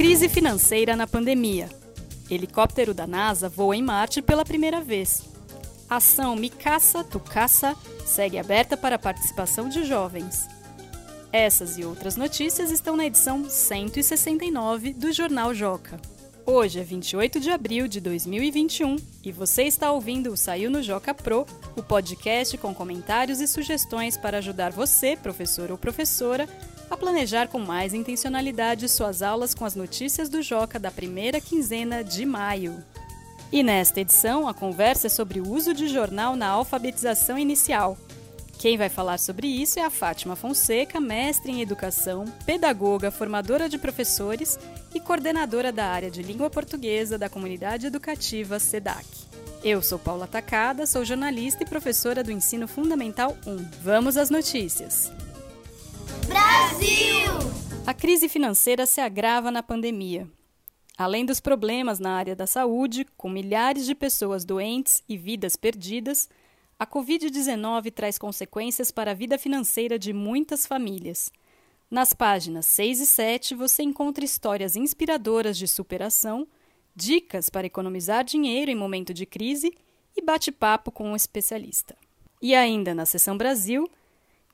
Crise financeira na pandemia. Helicóptero da NASA voa em Marte pela primeira vez. Ação Me Caça, Tu Caça segue aberta para a participação de jovens. Essas e outras notícias estão na edição 169 do Jornal Joca. Hoje é 28 de abril de 2021 e você está ouvindo o Saiu no Joca Pro, o podcast com comentários e sugestões para ajudar você, professor ou professora, a planejar com mais intencionalidade suas aulas com as notícias do Joca da primeira quinzena de maio. E nesta edição, a conversa é sobre o uso de jornal na alfabetização inicial. Quem vai falar sobre isso é a Fátima Fonseca, mestre em educação, pedagoga, formadora de professores e coordenadora da área de língua portuguesa da comunidade educativa SEDAC. Eu sou Paula Tacada, sou jornalista e professora do Ensino Fundamental 1. Vamos às notícias. Brasil! A crise financeira se agrava na pandemia. Além dos problemas na área da saúde, com milhares de pessoas doentes e vidas perdidas, a Covid-19 traz consequências para a vida financeira de muitas famílias. Nas páginas 6 e 7 você encontra histórias inspiradoras de superação, dicas para economizar dinheiro em momento de crise e bate-papo com um especialista. E ainda na seção Brasil,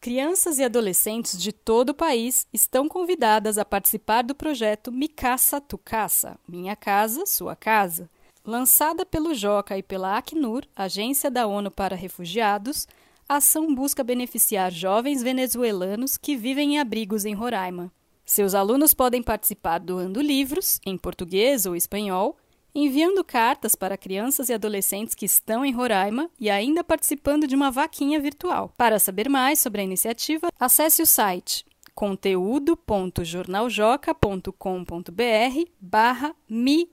crianças e adolescentes de todo o país estão convidadas a participar do projeto Me Caça Tu Caça, Minha Casa, Sua Casa. Lançada pelo JOCA e pela Acnur, Agência da ONU para Refugiados, a ação busca beneficiar jovens venezuelanos que vivem em abrigos em Roraima. Seus alunos podem participar doando livros, em português ou espanhol, enviando cartas para crianças e adolescentes que estão em Roraima e ainda participando de uma vaquinha virtual. Para saber mais sobre a iniciativa, acesse o site conteúdo.jornaljoca.com.br barra mi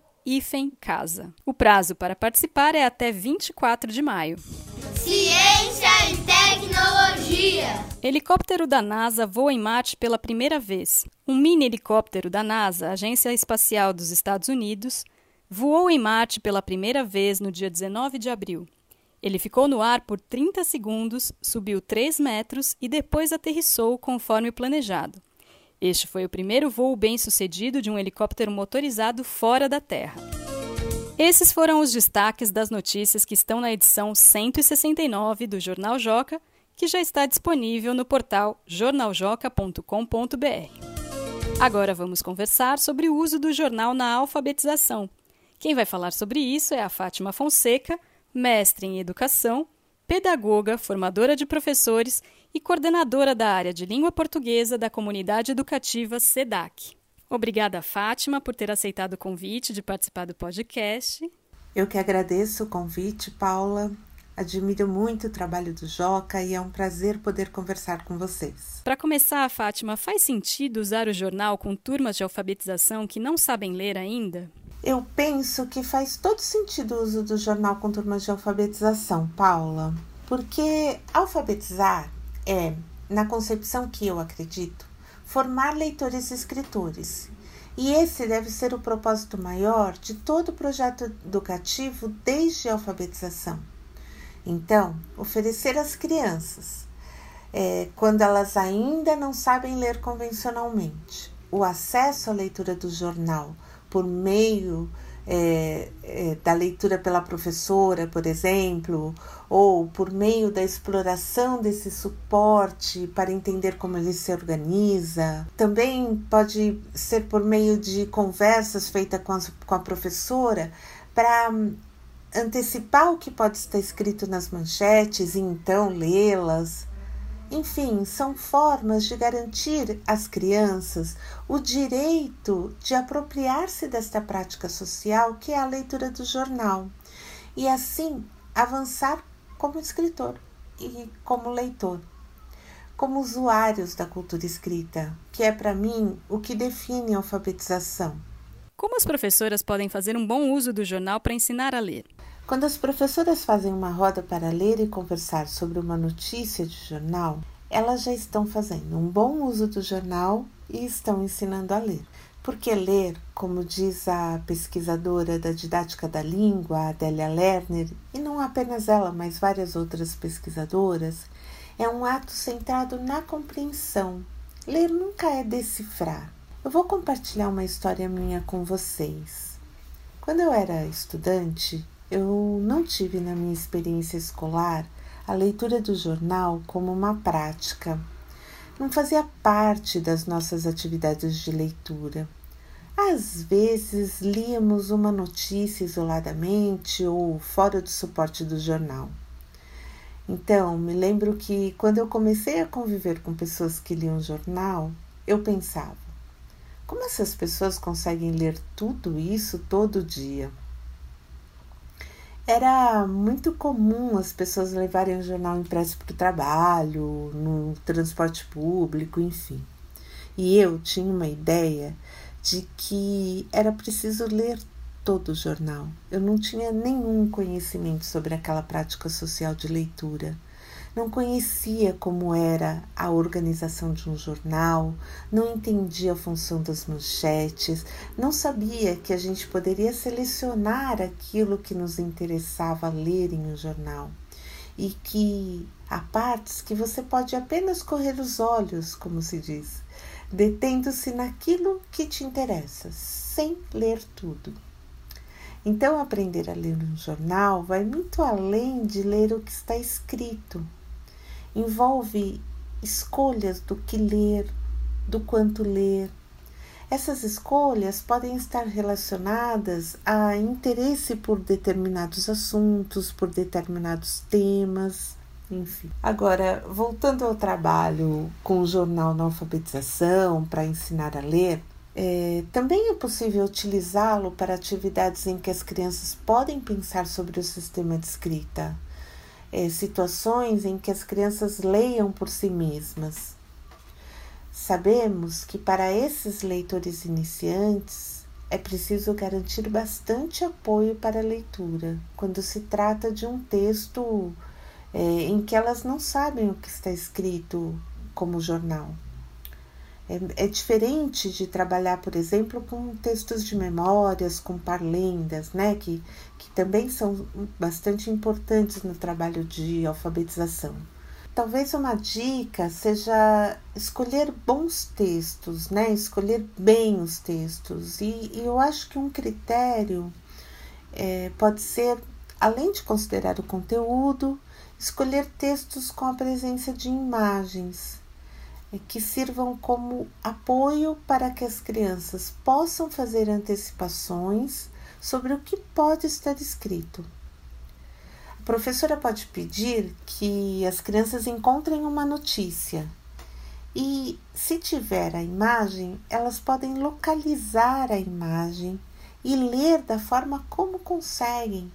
casa. O prazo para participar é até 24 de maio. Ciência e tecnologia. Helicóptero da NASA voa em Marte pela primeira vez. Um mini helicóptero da NASA, Agência Espacial dos Estados Unidos, voou em Marte pela primeira vez no dia 19 de abril. Ele ficou no ar por 30 segundos, subiu 3 metros e depois aterrissou conforme planejado. Este foi o primeiro voo bem-sucedido de um helicóptero motorizado fora da Terra. Esses foram os destaques das notícias que estão na edição 169 do Jornal Joca, que já está disponível no portal jornaljoca.com.br. Agora vamos conversar sobre o uso do jornal na alfabetização. Quem vai falar sobre isso é a Fátima Fonseca, mestre em educação, pedagoga, formadora de professores e coordenadora da área de língua portuguesa da comunidade educativa SEDAC. Obrigada, Fátima, por ter aceitado o convite de participar do podcast. Eu que agradeço o convite, Paula. Admiro muito o trabalho do Joca e é um prazer poder conversar com vocês. Para começar, Fátima, faz sentido usar o jornal com turmas de alfabetização que não sabem ler ainda? Eu penso que faz todo sentido o uso do jornal com turmas de alfabetização, Paula, porque alfabetizar é, na concepção que eu acredito, formar leitores e escritores. E esse deve ser o propósito maior de todo o projeto educativo desde a alfabetização. Então, oferecer às crianças, é, quando elas ainda não sabem ler convencionalmente, o acesso à leitura do jornal por meio é, é, da leitura pela professora, por exemplo, ou por meio da exploração desse suporte para entender como ele se organiza. Também pode ser por meio de conversas feitas com com a professora para antecipar o que pode estar escrito nas manchetes e então lê-las. Enfim, são formas de garantir às crianças o direito de apropriar-se desta prática social que é a leitura do jornal e assim avançar como escritor e como leitor, como usuários da cultura escrita, que é para mim o que define a alfabetização. Como as professoras podem fazer um bom uso do jornal para ensinar a ler? Quando as professoras fazem uma roda para ler e conversar sobre uma notícia de jornal, elas já estão fazendo um bom uso do jornal e estão ensinando a ler. Porque ler, como diz a pesquisadora da didática da língua, Adélia Lerner, e não apenas ela, mas várias outras pesquisadoras, é um ato centrado na compreensão. Ler nunca é decifrar, Eu vou compartilhar uma história minha com vocês. Quando eu era estudante, eu não tive na minha experiência escolar a leitura do jornal como uma prática. Não fazia parte das nossas atividades de leitura. Às vezes líamos uma notícia isoladamente ou fora do suporte do jornal. Então, me lembro que quando eu comecei a conviver com pessoas que liam jornal, eu pensava: como essas pessoas conseguem ler tudo isso todo dia? Era muito comum as pessoas levarem o jornal impresso para o trabalho, no transporte público, enfim. E eu tinha uma ideia de que era preciso ler todo o jornal. Eu não tinha nenhum conhecimento sobre aquela prática social de leitura não conhecia como era a organização de um jornal, não entendia a função das manchetes, não sabia que a gente poderia selecionar aquilo que nos interessava ler em um jornal e que há partes que você pode apenas correr os olhos, como se diz, detendo-se naquilo que te interessa, sem ler tudo. Então, aprender a ler um jornal vai muito além de ler o que está escrito, envolve escolhas do que ler, do quanto ler. Essas escolhas podem estar relacionadas a interesse por determinados assuntos, por determinados temas, enfim. Agora, voltando ao trabalho com o jornal na alfabetização para ensinar a ler, é, também é possível utilizá-lo para atividades em que as crianças podem pensar sobre o sistema de escrita é, situações em que as crianças leiam por si mesmas. Sabemos que para esses leitores iniciantes é preciso garantir bastante apoio para a leitura, quando se trata de um texto é, em que elas não sabem o que está escrito como jornal. É, é, diferente de trabalhar, por exemplo, com textos de memórias, com parlendas, né, que, que também são bastante importantes no trabalho de alfabetização. Talvez uma dica seja escolher bons textos, né, escolher bem os textos. E, e eu acho que um critério é, pode ser, além de considerar o conteúdo, escolher textos com a presença de imagens que sirvam como apoio para que as crianças possam fazer antecipações sobre o que pode estar escrito. A professora pode pedir que as crianças encontrem uma notícia e, se tiver a imagem, elas podem localizar a imagem e ler da forma como conseguem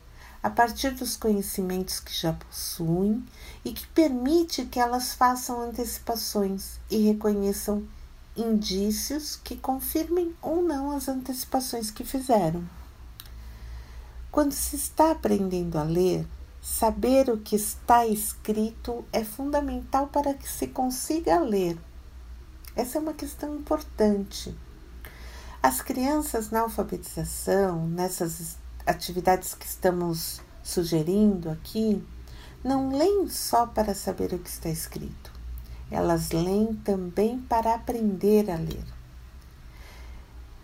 a partir dos conhecimentos que já possuem e que permite que elas façam antecipações e reconheçam indícios que confirmem ou não as antecipações que fizeram. Quando se está aprendendo a ler, saber o que está escrito é fundamental para que se consiga ler. Essa é uma questão importante. As crianças na alfabetização, nessas atividades que estamos sugerindo aqui, não leem só para saber o que está escrito, elas leem também para aprender a ler.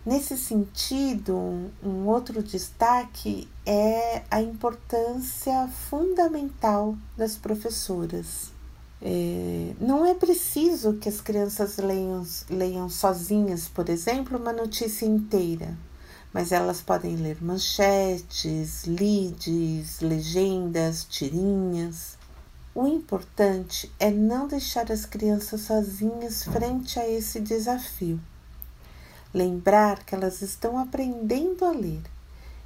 Nesse sentido, um, outro destaque é a importância fundamental das professoras. É, não é preciso que as crianças leiam, leiam sozinhas, por exemplo, uma notícia inteira mas elas podem ler manchetes, leads, legendas, tirinhas. O importante é não deixar as crianças sozinhas frente a esse desafio. Lembrar que elas estão aprendendo a ler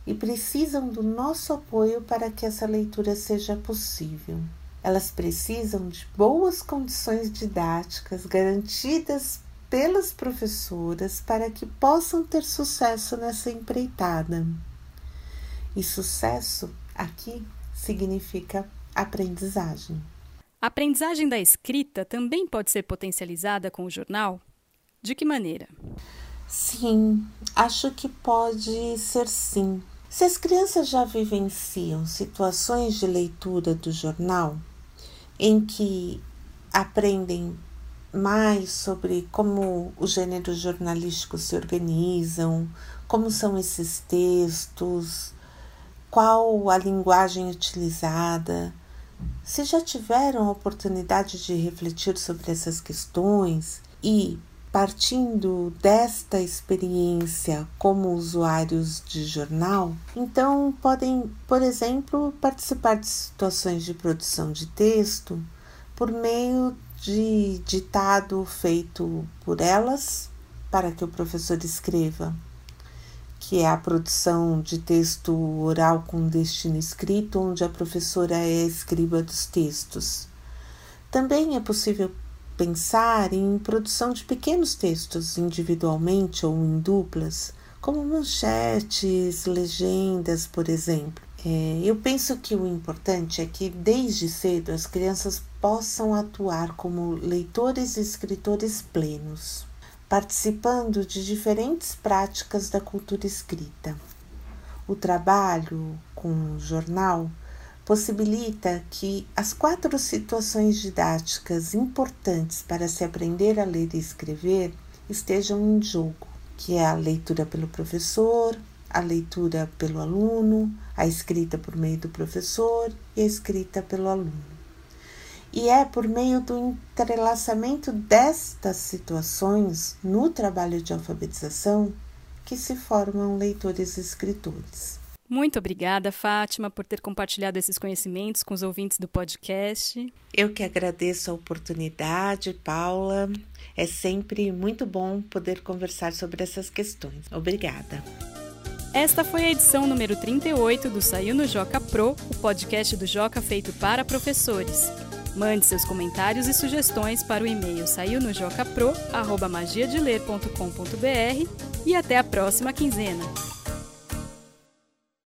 e precisam do nosso apoio para que essa leitura seja possível. Elas precisam de boas condições didáticas garantidas pelas professoras para que possam ter sucesso nessa empreitada. E sucesso aqui significa aprendizagem. A aprendizagem da escrita também pode ser potencializada com o jornal? De que maneira? Sim, acho que pode ser sim. Se as crianças já vivenciam situações de leitura do jornal em que aprendem mais sobre como os gêneros jornalísticos se organizam, como são esses textos, qual a linguagem utilizada. Se já tiveram a oportunidade de refletir sobre essas questões e, partindo desta experiência como usuários de jornal, então podem, por exemplo, participar de situações de produção de texto por meio de ditado feito por elas para que o professor escreva, que é a produção de texto oral com destino escrito, onde a professora é a escriba dos textos. Também é possível pensar em produção de pequenos textos individualmente ou em duplas, como manchetes, legendas, por exemplo. É, eu penso que o importante é que desde cedo as crianças possam atuar como leitores e escritores plenos, participando de diferentes práticas da cultura escrita. O trabalho com o jornal possibilita que as quatro situações didáticas importantes para se aprender a ler e escrever estejam em jogo, que é a leitura pelo professor, a leitura pelo aluno, a escrita por meio do professor e a escrita pelo aluno. E é por meio do entrelaçamento destas situações no trabalho de alfabetização que se formam leitores e escritores. Muito obrigada, Fátima, por ter compartilhado esses conhecimentos com os ouvintes do podcast. Eu que agradeço a oportunidade, Paula. É sempre muito bom poder conversar sobre essas questões. Obrigada. Esta foi a edição número 38 do Saiu no Joca Pro, o podcast do Joca feito para professores. Mande seus comentários e sugestões para o e-mail saiu no jocapro@magiadeler.com.br e até a próxima quinzena.